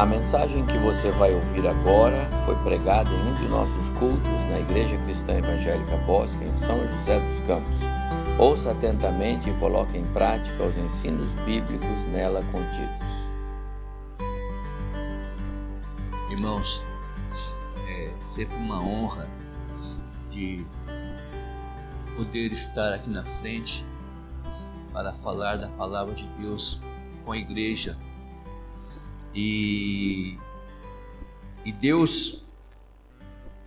A mensagem que você vai ouvir agora foi pregada em um de nossos cultos na Igreja Cristã Evangélica Bosque, em São José dos Campos. Ouça atentamente e coloque em prática os ensinos bíblicos nela contidos. Irmãos, é sempre uma honra de poder estar aqui na frente para falar da palavra de Deus com a igreja e, e Deus,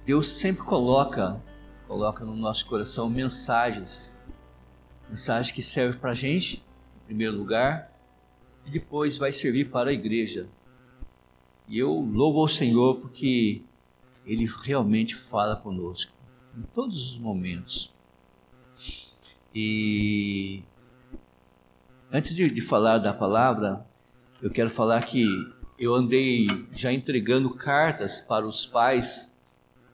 Deus sempre coloca, coloca no nosso coração mensagens, mensagens que servem para a gente, em primeiro lugar, e depois vai servir para a igreja. E eu louvo ao Senhor porque Ele realmente fala conosco em todos os momentos. E antes de, de falar da palavra, eu quero falar que eu andei já entregando cartas para os pais,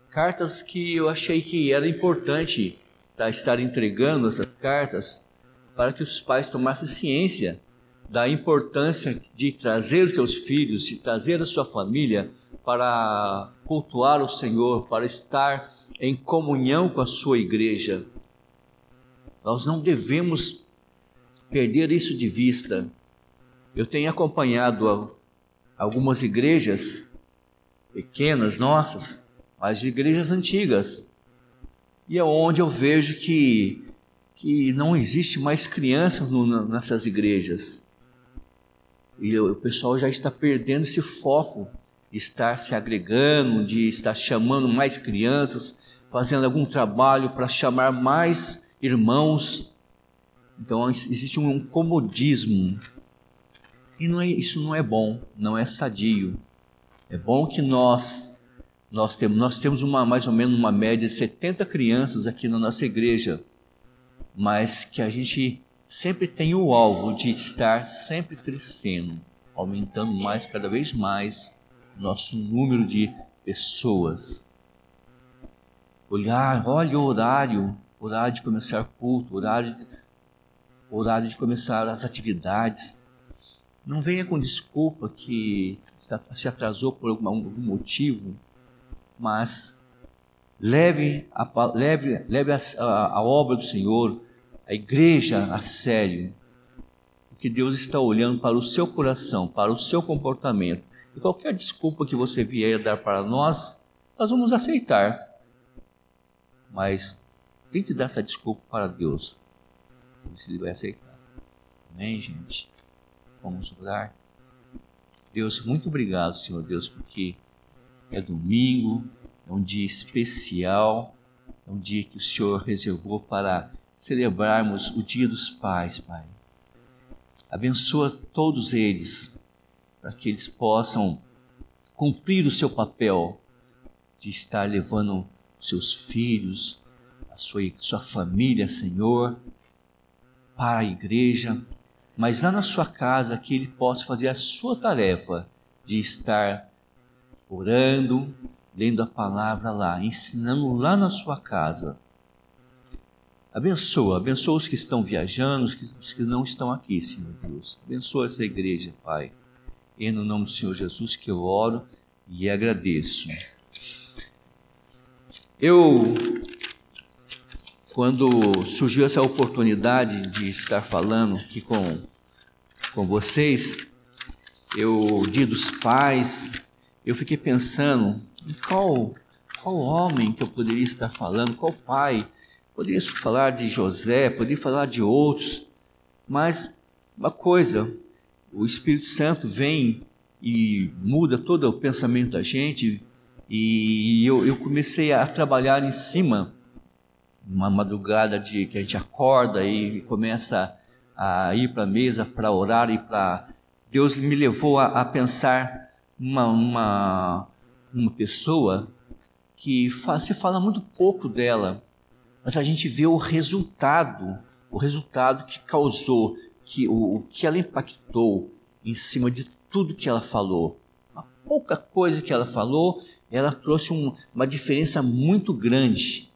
cartas que eu achei que era importante tá, estar entregando essas cartas para que os pais tomassem ciência da importância de trazer seus filhos, de trazer a sua família para cultuar o Senhor, para estar em comunhão com a sua igreja. Nós não devemos perder isso de vista. Eu tenho acompanhado algumas igrejas pequenas nossas, mas igrejas antigas, e é onde eu vejo que, que não existe mais crianças no, nessas igrejas. E o pessoal já está perdendo esse foco de estar se agregando, de estar chamando mais crianças, fazendo algum trabalho para chamar mais irmãos. Então existe um comodismo e não é, isso não é bom, não é sadio. É bom que nós nós temos, nós temos uma, mais ou menos uma média de 70 crianças aqui na nossa igreja, mas que a gente sempre tem o alvo de estar sempre crescendo, aumentando mais, cada vez mais, nosso número de pessoas. Olhar, olha o horário, horário de começar culto, horário, horário de começar as atividades. Não venha com desculpa que se atrasou por algum, motivo, mas leve a, leve, leve a, a, obra do Senhor, a igreja a sério. Porque Deus está olhando para o seu coração, para o seu comportamento. E qualquer desculpa que você vier dar para nós, nós vamos aceitar. Mas tente dar essa desculpa para Deus. Ele vai aceitar. Amém, gente? Vamos orar. Deus, muito obrigado, Senhor Deus, porque é domingo, é um dia especial, é um dia que o Senhor reservou para celebrarmos o Dia dos Pais, Pai. Abençoa todos eles, para que eles possam cumprir o seu papel de estar levando seus filhos, a sua, sua família, Senhor, para a igreja, mas lá na sua casa que ele possa fazer a sua tarefa de estar orando, lendo a palavra lá, ensinando lá na sua casa. Abençoa, abençoa os que estão viajando, os que, não estão aqui, Senhor Deus. Abençoa essa igreja, Pai. E no nome do Senhor Jesus que eu oro e agradeço. Eu quando surgiu essa oportunidade de estar falando aqui com, com vocês, eu, dia dos pais, eu fiquei pensando em qual, qual homem que eu poderia estar falando, qual pai. Poderia falar de José, poderia falar de outros, mas uma coisa, o Espírito Santo vem e muda todo o pensamento da gente, e eu, eu comecei a trabalhar em cima uma madrugada de que a gente acorda e começa a ir para a mesa para orar e para Deus me levou a, a pensar uma, uma uma pessoa que fala, se fala muito pouco dela, mas a gente vê o resultado, o resultado que causou, que o, o que ela impactou em cima de tudo que ela falou. A pouca coisa que ela falou, ela trouxe um, uma diferença muito grande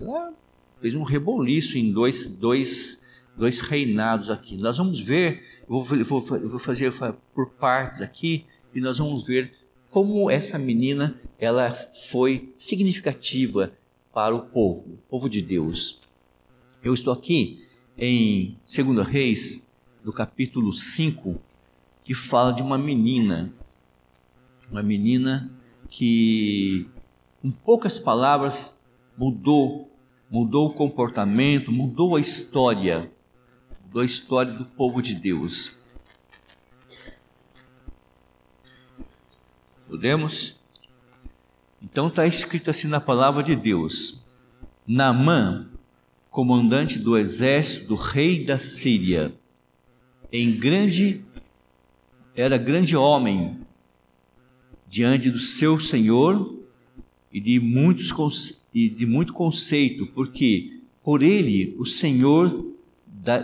ela fez um reboliço em dois, dois, dois reinados aqui. Nós vamos ver, eu vou, vou, vou fazer por partes aqui, e nós vamos ver como essa menina ela foi significativa para o povo, o povo de Deus. Eu estou aqui em 2 Reis, no capítulo 5, que fala de uma menina, uma menina que, com poucas palavras, mudou, mudou o comportamento, mudou a história, mudou a história do povo de Deus. Podemos? Então está escrito assim na palavra de Deus: Naamã, comandante do exército do rei da Síria, em grande era grande homem diante do seu senhor e de muitos e de muito conceito, porque por ele o Senhor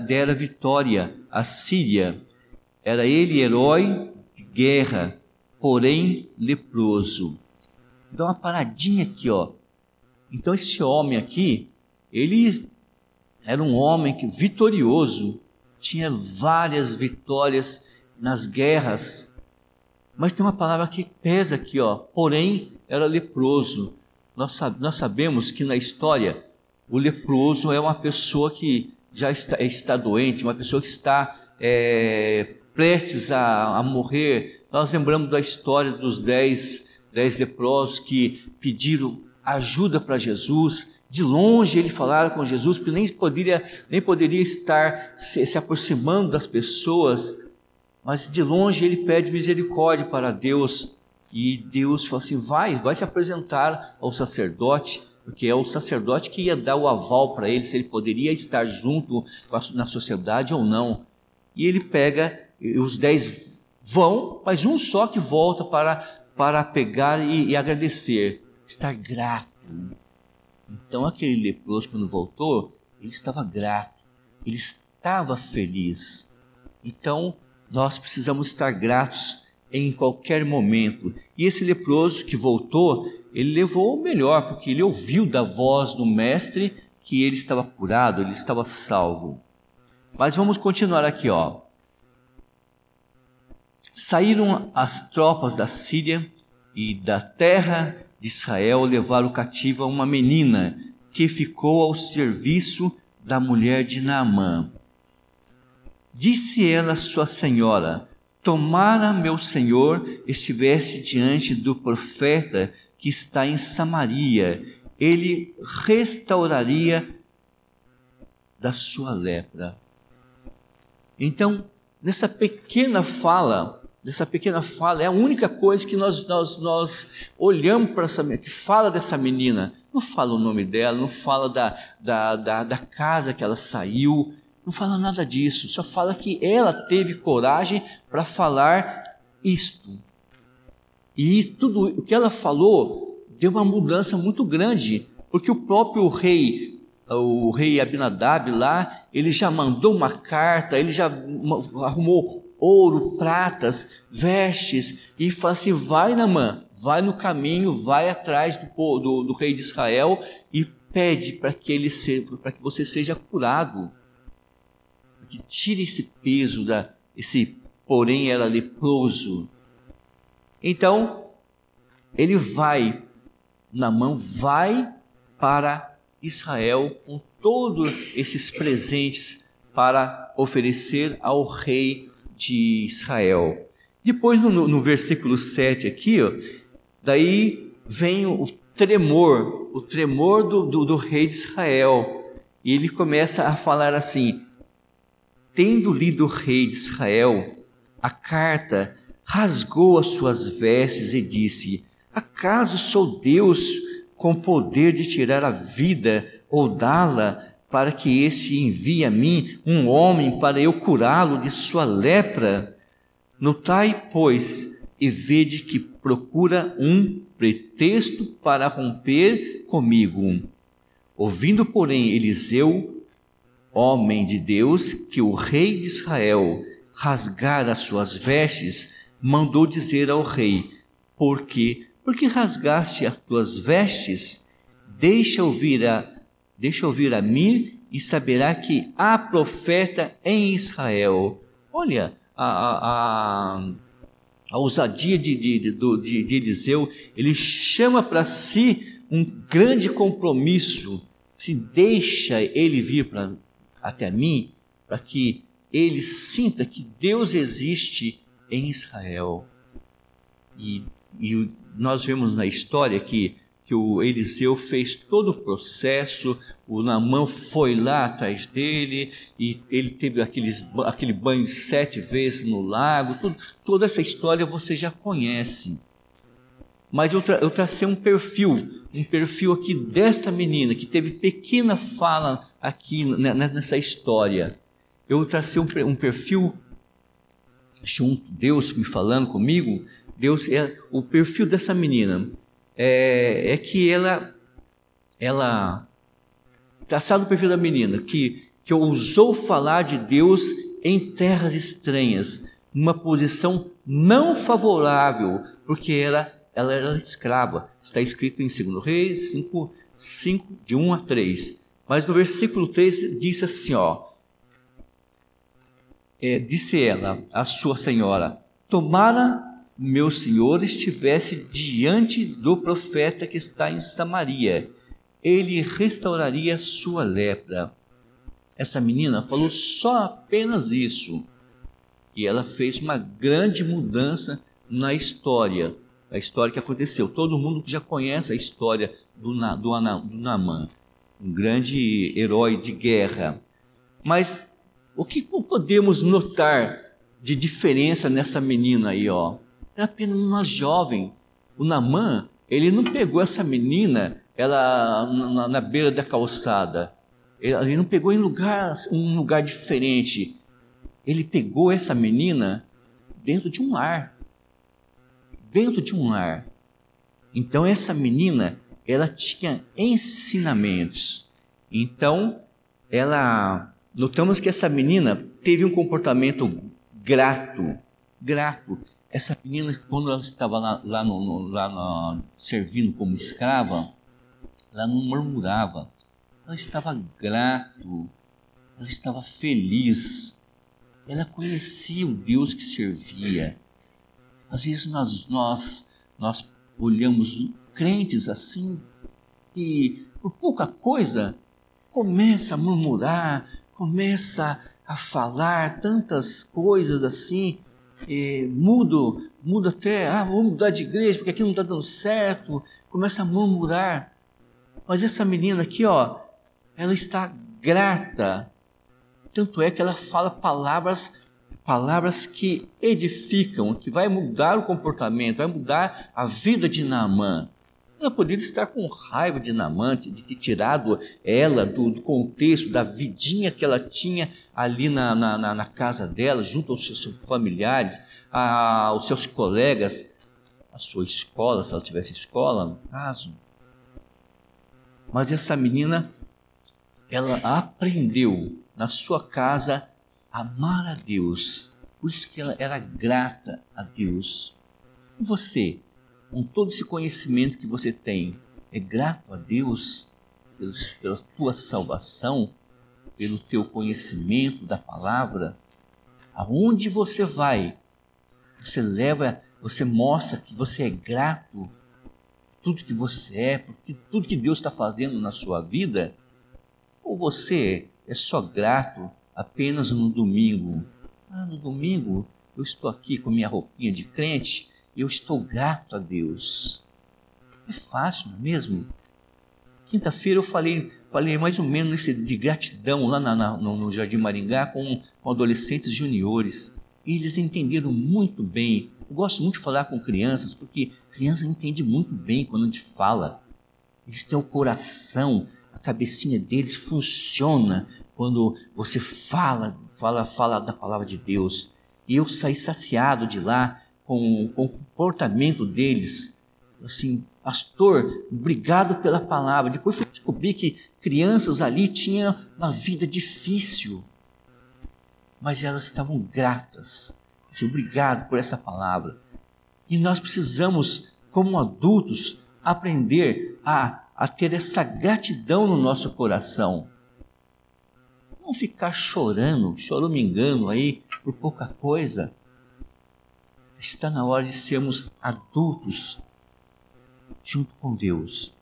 dera vitória à Síria. Era ele herói de guerra, porém leproso. Dá uma paradinha aqui, ó. Então esse homem aqui, ele era um homem que vitorioso, tinha várias vitórias nas guerras. Mas tem uma palavra que pesa aqui, ó. Porém, era leproso. Nós, nós sabemos que na história o leproso é uma pessoa que já está, está doente, uma pessoa que está é, prestes a, a, morrer. Nós lembramos da história dos dez, dez leprosos que pediram ajuda para Jesus de longe ele falara com Jesus, porque nem poderia, nem poderia estar se, se aproximando das pessoas, mas de longe ele pede misericórdia para Deus. E Deus fala assim: vai, vai se apresentar ao sacerdote, porque é o sacerdote que ia dar o aval para ele, se ele poderia estar junto na sociedade ou não. E ele pega, os dez vão, mas um só que volta para, para pegar e, e agradecer, estar grato. Então aquele leproso, quando voltou, ele estava grato, ele estava feliz. Então nós precisamos estar gratos em qualquer momento. E esse leproso que voltou, ele levou o melhor, porque ele ouviu da voz do mestre que ele estava curado, ele estava salvo. Mas vamos continuar aqui, ó. Saíram as tropas da Síria e da terra de Israel levaram cativa uma menina que ficou ao serviço da mulher de Naamã. Disse ela à sua senhora: Tomara meu senhor estivesse diante do profeta que está em Samaria, ele restauraria da sua lepra. Então, nessa pequena fala, dessa pequena fala, é a única coisa que nós, nós, nós olhamos para essa que fala dessa menina. Não fala o nome dela, não fala da, da, da, da casa que ela saiu, não fala nada disso, só fala que ela teve coragem para falar isto. E tudo o que ela falou deu uma mudança muito grande, porque o próprio rei, o rei Abinadab lá, ele já mandou uma carta, ele já arrumou ouro, pratas, vestes, e fala assim: vai, Namã, vai no caminho, vai atrás do, do, do rei de Israel e pede para que ele seja, para que você seja curado, que tire esse peso da, esse porém era leproso. Então ele vai, Namã vai para Israel com todos esses presentes para oferecer ao rei de Israel. Depois, no, no versículo 7 aqui, ó, daí vem o tremor, o tremor do, do, do rei de Israel. E ele começa a falar assim: Tendo lido o rei de Israel a carta, rasgou as suas vestes e disse: Acaso sou Deus com poder de tirar a vida ou dá-la para que esse envie a mim um homem para eu curá-lo de sua lepra? Notai, pois, e vede que procura um pretexto para romper comigo. Ouvindo, porém, Eliseu, homem de Deus, que o rei de Israel rasgara as suas vestes, mandou dizer ao rei: Por quê? Porque rasgaste as tuas vestes? Deixa ouvir a Deixa ouvir a mim e saberá que há profeta em Israel. Olha, a, a, a ousadia de, de, de, de Eliseu, ele chama para si um grande compromisso. Se deixa ele vir até mim, para que ele sinta que Deus existe em Israel. E, e nós vemos na história que que o Eliseu fez todo o processo, o Namã foi lá atrás dele, e ele teve aqueles, aquele banho sete vezes no lago, tudo, toda essa história você já conhece. Mas eu, tra eu tracei um perfil, um perfil aqui desta menina, que teve pequena fala aqui nessa história. Eu tracei um, um perfil junto, Deus me falando comigo, Deus é o perfil dessa menina é, é que ela, ela, traçado o perfil da menina, que, que ousou falar de Deus em terras estranhas, numa posição não favorável, porque ela, ela era escrava. Está escrito em 2 Reis 5, 5, de 1 a 3. Mas no versículo 3 diz assim: ó, é, disse ela, a sua senhora, tomara meu senhor estivesse diante do profeta que está em Samaria, ele restauraria sua lepra. Essa menina falou só apenas isso. E ela fez uma grande mudança na história, a história que aconteceu. Todo mundo já conhece a história do, do, do Naamã, um grande herói de guerra. Mas o que podemos notar de diferença nessa menina aí, ó? era apenas uma jovem. O Namã, ele não pegou essa menina ela na, na beira da calçada. Ele não pegou em lugar, um lugar diferente. Ele pegou essa menina dentro de um lar. Dentro de um lar. Então essa menina, ela tinha ensinamentos. Então, ela notamos que essa menina teve um comportamento grato, grato. Essa menina, quando ela estava lá, lá, no, lá no, servindo como escrava, ela não murmurava, ela estava grato, ela estava feliz, ela conhecia o Deus que servia. Às vezes nós, nós, nós olhamos crentes assim e por pouca coisa começa a murmurar, começa a falar tantas coisas assim é, mudo, até, ah, vou mudar de igreja porque aqui não está dando certo, começa a murmurar. Mas essa menina aqui, ó, ela está grata. Tanto é que ela fala palavras palavras que edificam, que vai mudar o comportamento, vai mudar a vida de Naamã. Ela poderia estar com raiva de Namante, de ter tirado ela do, do, contexto, da vidinha que ela tinha ali na, na, na casa dela, junto aos seus familiares, a, aos seus colegas, a sua escola, se ela tivesse escola, no caso. Mas essa menina, ela aprendeu na sua casa amar a Deus. Por isso que ela era grata a Deus. E você? com todo esse conhecimento que você tem, é grato a Deus pelos, pela tua salvação, pelo teu conhecimento da palavra? Aonde você vai, você leva, você mostra que você é grato tudo que você é, por tudo que Deus está fazendo na sua vida? Ou você é só grato apenas no domingo? Ah, no domingo eu estou aqui com minha roupinha de crente, eu estou grato a Deus. É fácil, não é mesmo? Quinta-feira eu falei, falei mais ou menos nesse, de gratidão lá na, na, no, no, Jardim Maringá com, com adolescentes juniores. E eles entenderam muito bem. Eu gosto muito de falar com crianças, porque criança entende muito bem quando a gente fala. Eles têm o coração, a cabecinha deles funciona quando você fala, fala, fala da palavra de Deus. E eu saí saciado de lá com, com o comportamento deles. Assim, pastor, obrigado pela palavra. Depois fui descobrir que crianças ali tinham uma vida difícil, mas elas estavam gratas. Assim, obrigado por essa palavra. E nós precisamos, como adultos, aprender a, a ter essa gratidão no nosso coração. Não ficar chorando, choramingando aí por pouca coisa. está na hora de sermos adultos junto com Deus.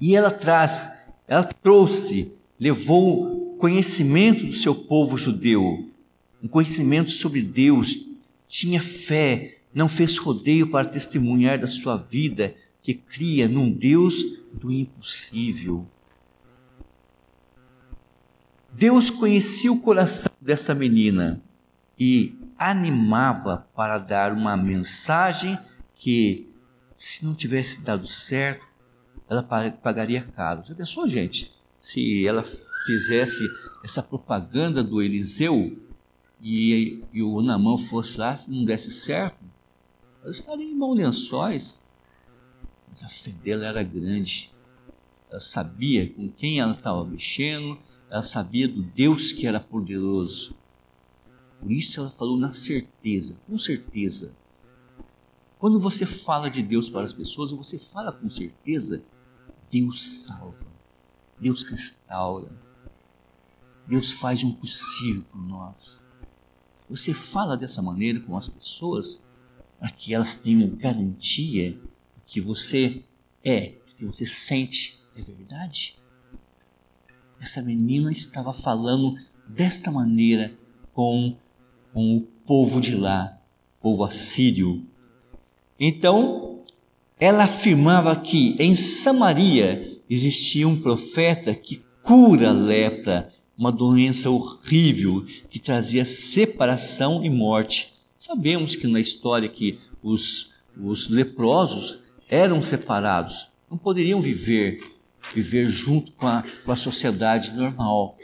E ela traz, ela trouxe, levou conhecimento do seu povo judeu, um conhecimento sobre Deus, tinha fé, não fez rodeio para testemunhar da sua vida, que cria num Deus do impossível. Deus conhecia o coração dessa menina e animava para dar uma mensagem que, se não tivesse dado certo, ela pagaria caro. Já pensou, gente? Se ela fizesse essa propaganda do Eliseu e, e o Namã fosse lá, se não desse certo, ela estaria em mãos lençóis. Mas a fé dela era grande. Ela sabia com quem ela estava mexendo, ela sabia do Deus que era poderoso. Por isso ela falou na certeza, com certeza. Quando você fala de Deus para as pessoas, você fala com certeza, Deus salva, Deus restaura, Deus faz um possível por nós. Você fala dessa maneira com as pessoas para que elas tenham garantia que você é, que você sente é verdade. Essa menina estava falando desta maneira com, com o povo de lá, povo assírio. Então, ela afirmava que em Samaria existia um profeta que cura a lepra uma doença horrível que trazia separação e morte. Sabemos que na história que os, os leprosos eram separados, não poderiam viver viver junto com a, com a sociedade normal.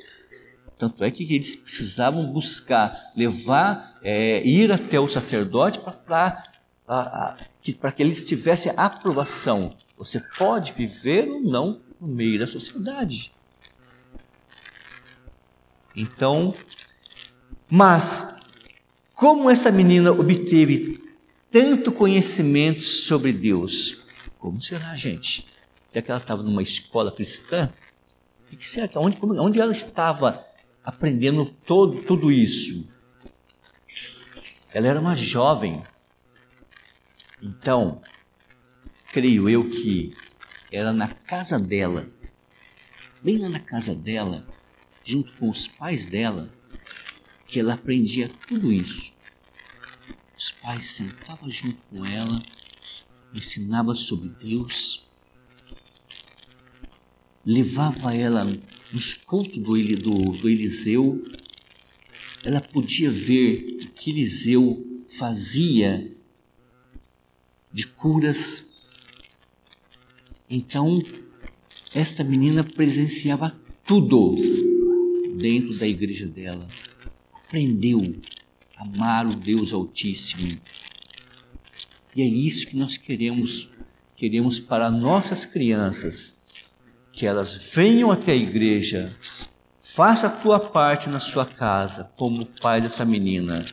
Tanto é que eles precisavam buscar, levar, é, ir até o sacerdote para que eles tivessem aprovação. Você pode viver ou não no meio da sociedade. Então, mas como essa menina obteve tanto conhecimento sobre Deus? Como será, gente? Que ela estava numa escola cristã? Que será que onde, onde ela estava aprendendo todo, tudo isso? Ela era uma jovem. Então, creio eu que era na casa dela, bem lá na casa dela, junto com os pais dela, que ela aprendia tudo isso. Os pais sentavam junto com ela, ensinavam sobre Deus, levava ela nos cultos do, do, do Eliseu, ela podia ver o que Eliseu fazia de curas. Então, esta menina presenciava tudo dentro da igreja dela. Aprendeu a amar o Deus Altíssimo. E é isso que nós queremos, queremos para nossas crianças, que elas venham até a igreja, faça a tua parte na sua casa, como pai dessa menina.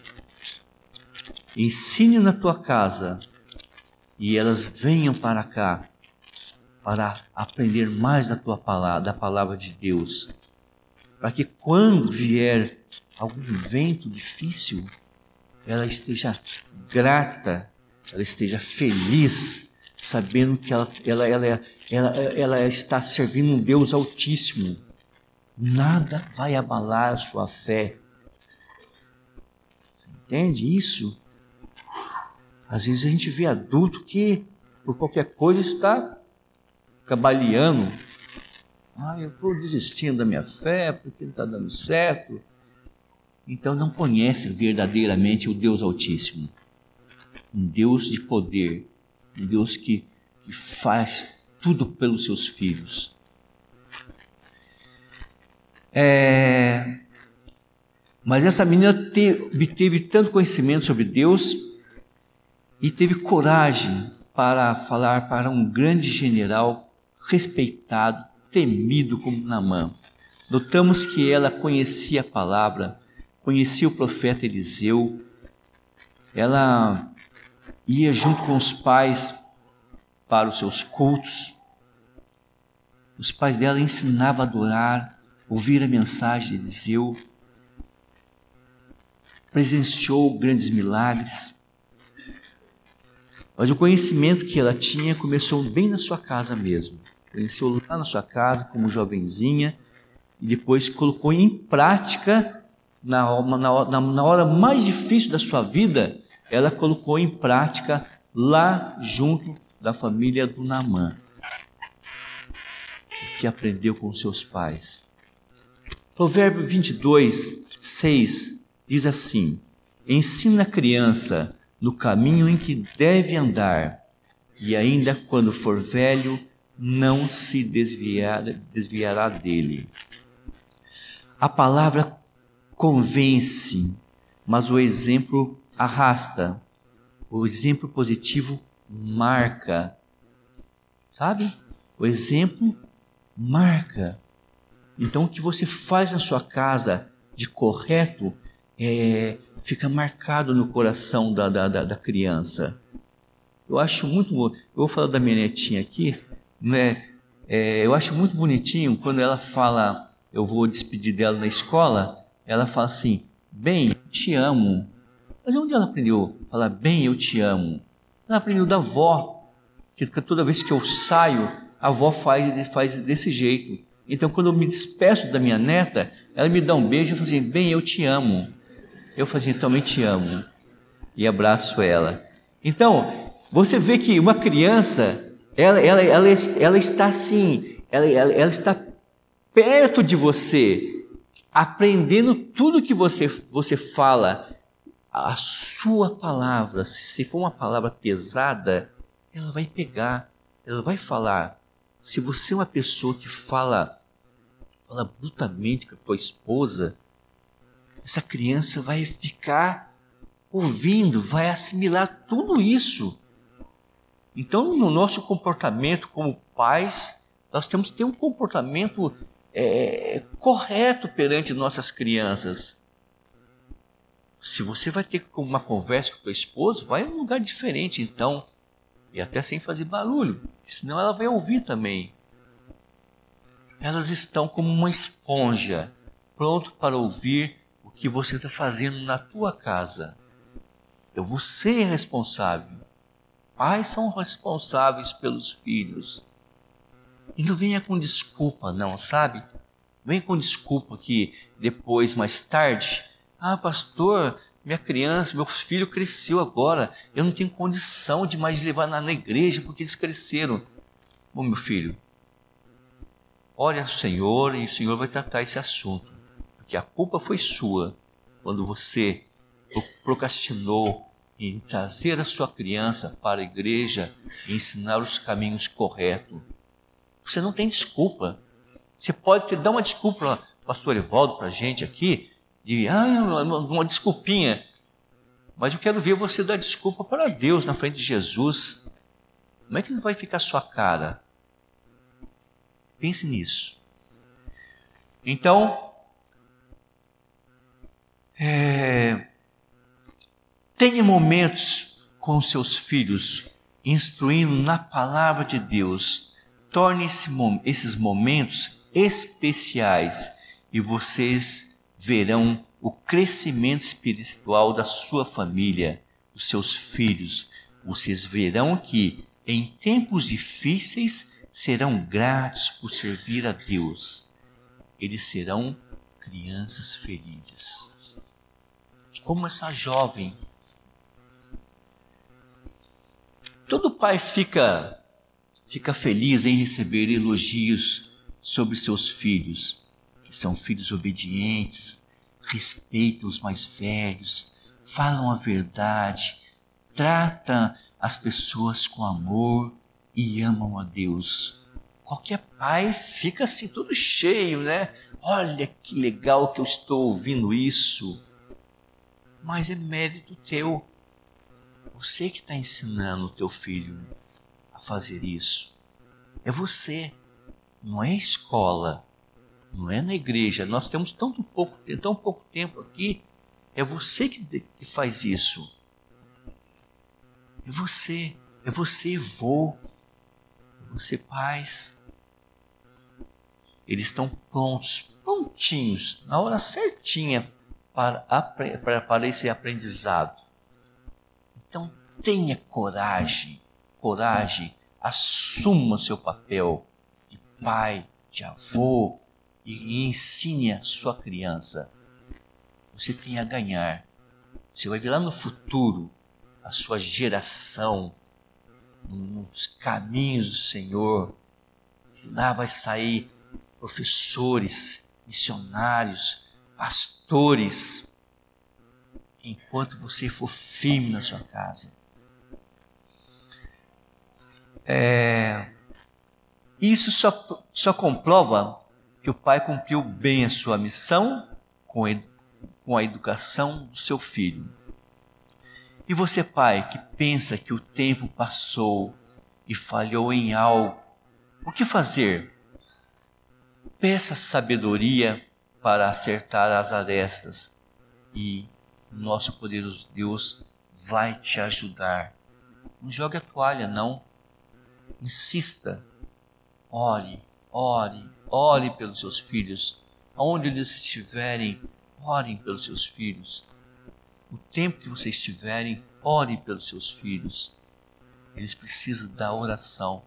Ensine na tua casa e elas venham para cá para aprender mais da tua palavra, da palavra de Deus para que quando vier algum vento difícil, ela esteja grata, ela esteja feliz, sabendo que ela, ela, ela, ela, ela está servindo um Deus Altíssimo. Nada vai abalar sua fé. Você entende isso? Às vezes a gente vê adulto que, por qualquer coisa, está cabaleando, ah, eu estou desistindo da minha fé porque não está dando certo. Então não conhece verdadeiramente o Deus Altíssimo. Um Deus de poder, um Deus que, que faz tudo pelos seus filhos. É, mas essa menina te, obteve tanto conhecimento sobre Deus e teve coragem para falar para um grande general respeitado temido como Naamã. Notamos que ela conhecia a palavra, conhecia o profeta Eliseu, ela ia junto com os pais para os seus cultos. Os pais dela ensinavam a adorar, ouvir a mensagem de Eliseu, presenciou grandes milagres. Mas o conhecimento que ela tinha começou bem na sua casa mesmo. Conheceu lá na sua casa como jovenzinha e depois colocou em prática na, na, na hora mais difícil da sua vida, ela colocou em prática lá junto da família do Namã, que aprendeu com seus pais. Provérbio 22, 6 diz assim: Ensina a criança no caminho em que deve andar, e ainda quando for velho, não se desviar, desviará dele. A palavra convence, mas o exemplo arrasta. O exemplo positivo marca. Sabe? O exemplo marca. Então, o que você faz na sua casa de correto é, fica marcado no coração da, da, da, da criança. Eu acho muito. Eu vou falar da minha netinha aqui. Né? É, eu acho muito bonitinho quando ela fala. Eu vou despedir dela na escola. Ela fala assim: Bem, te amo. Mas onde ela aprendeu a falar bem, eu te amo? Ela aprendeu da avó, que toda vez que eu saio, a avó faz, faz desse jeito. Então, quando eu me despeço da minha neta, ela me dá um beijo e fala assim: Bem, eu te amo. Eu falo assim: Também te amo. E abraço ela. Então, você vê que uma criança, ela, ela, ela, ela está assim, ela, ela, ela está perto de você, aprendendo tudo que você, você fala, a sua palavra, se for uma palavra pesada, ela vai pegar, ela vai falar. Se você é uma pessoa que fala, fala brutamente com a tua esposa, essa criança vai ficar ouvindo, vai assimilar tudo isso. Então, no nosso comportamento como pais, nós temos que ter um comportamento é, correto perante nossas crianças. Se você vai ter uma conversa com o teu esposo, vai em um lugar diferente então. E até sem fazer barulho, senão ela vai ouvir também. Elas estão como uma esponja, pronto para ouvir o que você está fazendo na tua casa. Então você é responsável. Pais são responsáveis pelos filhos. E não venha com desculpa, não, sabe? Venha com desculpa que depois, mais tarde, ah, pastor, minha criança, meu filho cresceu agora, eu não tenho condição de mais levar na, na igreja porque eles cresceram. Bom, meu filho, ore ao Senhor e o Senhor vai tratar esse assunto, porque a culpa foi sua quando você procrastinou em trazer a sua criança para a igreja e ensinar os caminhos corretos. Você não tem desculpa. Você pode ter, dar uma desculpa, pastor Evaldo, para a gente aqui, de ah, uma desculpinha. Mas eu quero ver você dar desculpa para Deus na frente de Jesus. Como é que vai ficar a sua cara? Pense nisso. Então, é, tenha momentos com seus filhos, instruindo na palavra de Deus. Torne esse, esses momentos especiais e vocês verão o crescimento espiritual da sua família, dos seus filhos. Vocês verão que em tempos difíceis serão gratos por servir a Deus. Eles serão crianças felizes. Como essa jovem. Todo pai fica fica feliz em receber elogios sobre seus filhos que são filhos obedientes, respeitam os mais velhos, falam a verdade, tratam as pessoas com amor e amam a Deus. Qualquer pai fica assim todo cheio, né? Olha que legal que eu estou ouvindo isso. Mas é mérito teu. Você que está ensinando o teu filho a fazer isso. É você, não é a escola não é na igreja. Nós temos tão pouco, tão pouco tempo aqui. É você que, que faz isso. É você. É você, vô. É você, pais. Eles estão prontos, prontinhos, na hora certinha para, para, para esse aprendizado. Então, tenha coragem, coragem, assuma o seu papel de pai, de avô e ensine a sua criança. Você tem a ganhar. Você vai ver lá no futuro a sua geração nos caminhos do Senhor. Lá vai sair professores, missionários, pastores, enquanto você for firme na sua casa. É, isso só, só comprova que o pai cumpriu bem a sua missão com, com a educação do seu filho. E você, pai, que pensa que o tempo passou e falhou em algo, o que fazer? Peça sabedoria para acertar as arestas e nosso poderoso Deus vai te ajudar. Não jogue a toalha, não. Insista. Ore, ore, ore pelos seus filhos. Aonde eles estiverem, orem pelos seus filhos. O tempo que vocês estiverem, ore pelos seus filhos. Eles precisam da oração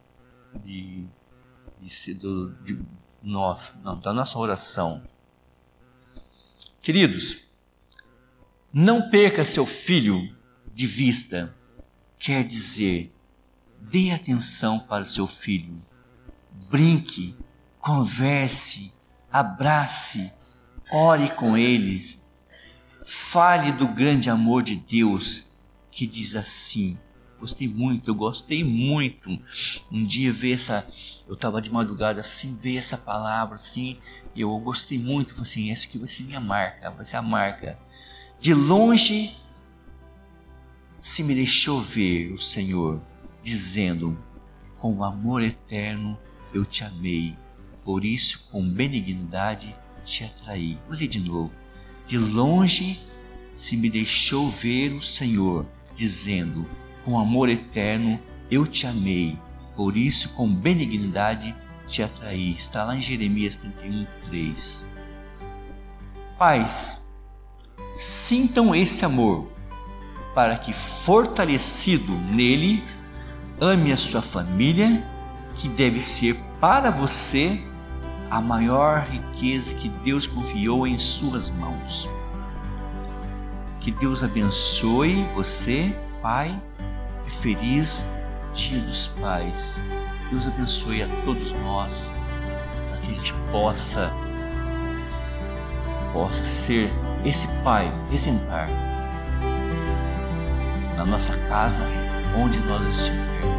de, de, de, nós, não, da nossa oração. Queridos, não perca seu filho de vista. Quer dizer, dê atenção para seu filho. Brinque, converse, abrace, ore com ele. Fale do grande amor de Deus que diz assim: Gostei muito, eu gostei muito. Um dia ver essa, eu estava de madrugada assim, ver essa palavra assim, e eu gostei muito. Falei assim, essa aqui vai ser minha marca, vai ser a marca. De longe se me deixou ver o Senhor, dizendo: Com amor eterno eu te amei, por isso com benignidade te atraí. Ler de novo. De longe se me deixou ver o Senhor, dizendo: com amor eterno eu te amei, por isso com benignidade te atraí. Está lá em Jeremias 31, 3. Pais, sintam esse amor, para que, fortalecido nele, ame a sua família, que deve ser para você a maior riqueza que Deus confiou em suas mãos. Que Deus abençoe você, Pai e feliz Dia dos Pais. Deus abençoe a todos nós, para que a gente possa, possa ser esse Pai exemplar na nossa casa, onde nós estivermos.